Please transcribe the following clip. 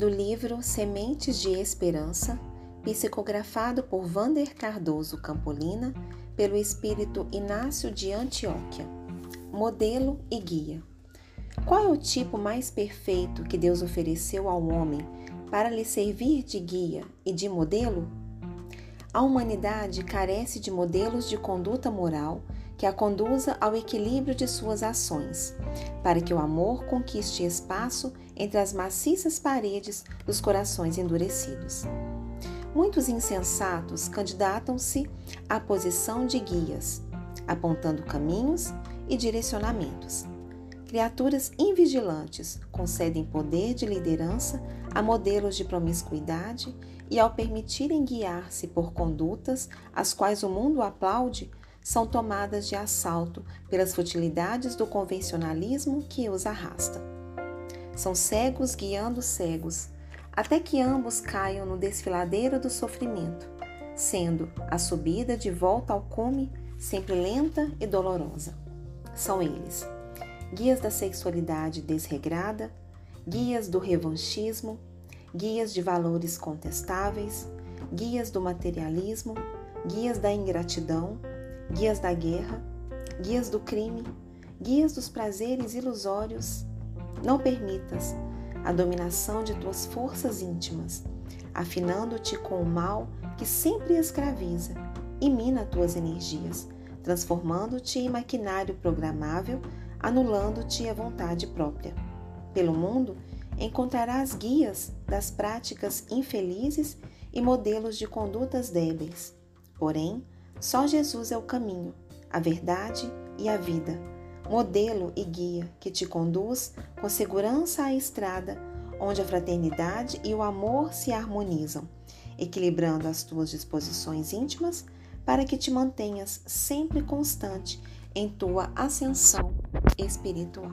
do livro Sementes de Esperança, psicografado por Vander Cardoso Campolina, pelo espírito Inácio de Antioquia. Modelo e guia. Qual é o tipo mais perfeito que Deus ofereceu ao homem para lhe servir de guia e de modelo? A humanidade carece de modelos de conduta moral que a conduza ao equilíbrio de suas ações, para que o amor conquiste espaço entre as maciças paredes dos corações endurecidos. Muitos insensatos candidatam-se à posição de guias, apontando caminhos e direcionamentos. Criaturas invigilantes concedem poder de liderança a modelos de promiscuidade e, ao permitirem guiar-se por condutas as quais o mundo aplaude, são tomadas de assalto pelas futilidades do convencionalismo que os arrasta. São cegos guiando cegos, até que ambos caiam no desfiladeiro do sofrimento, sendo a subida de volta ao cume sempre lenta e dolorosa. São eles: guias da sexualidade desregrada, guias do revanchismo, guias de valores contestáveis, guias do materialismo, guias da ingratidão, guias da guerra, guias do crime, guias dos prazeres ilusórios. Não permitas a dominação de tuas forças íntimas, afinando-te com o mal que sempre escraviza e mina tuas energias, transformando-te em maquinário programável, anulando-te a vontade própria. Pelo mundo encontrarás guias das práticas infelizes e modelos de condutas débeis. Porém, só Jesus é o caminho, a verdade e a vida, modelo e guia que te conduz com segurança à estrada onde a fraternidade e o amor se harmonizam, equilibrando as tuas disposições íntimas para que te mantenhas sempre constante em tua ascensão espiritual.